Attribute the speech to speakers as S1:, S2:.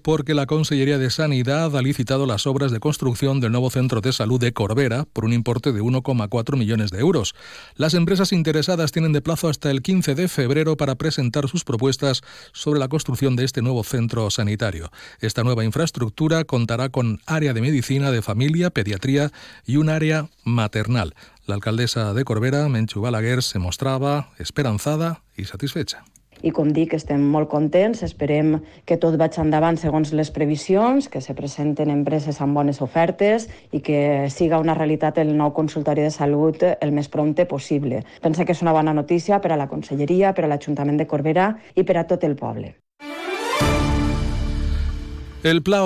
S1: porque la Consellería de Sanidad ha licitado las obras de construcción del nuevo centro de salud de Corbera por un importe de 1,4 millones de euros. Las empresas interesadas tienen de plazo hasta el 15 de febrero para presentar sus propuestas sobre la construcción de este nuevo centro sanitario. Esta nueva infraestructura contará con área de medicina de familia, pediatría y un área maternal. La alcaldesa de Corbera, Menchu Balaguer, se mostraba esperanzada y satisfecha.
S2: I com dic, estem molt contents, esperem que tot vagi endavant segons les previsions, que se presenten empreses amb bones ofertes i que siga una realitat el nou consultori de salut el més prompte possible. Pensa que és una bona notícia per a la Conselleria, per a l'Ajuntament de Corbera i per a tot el poble.
S1: El Pla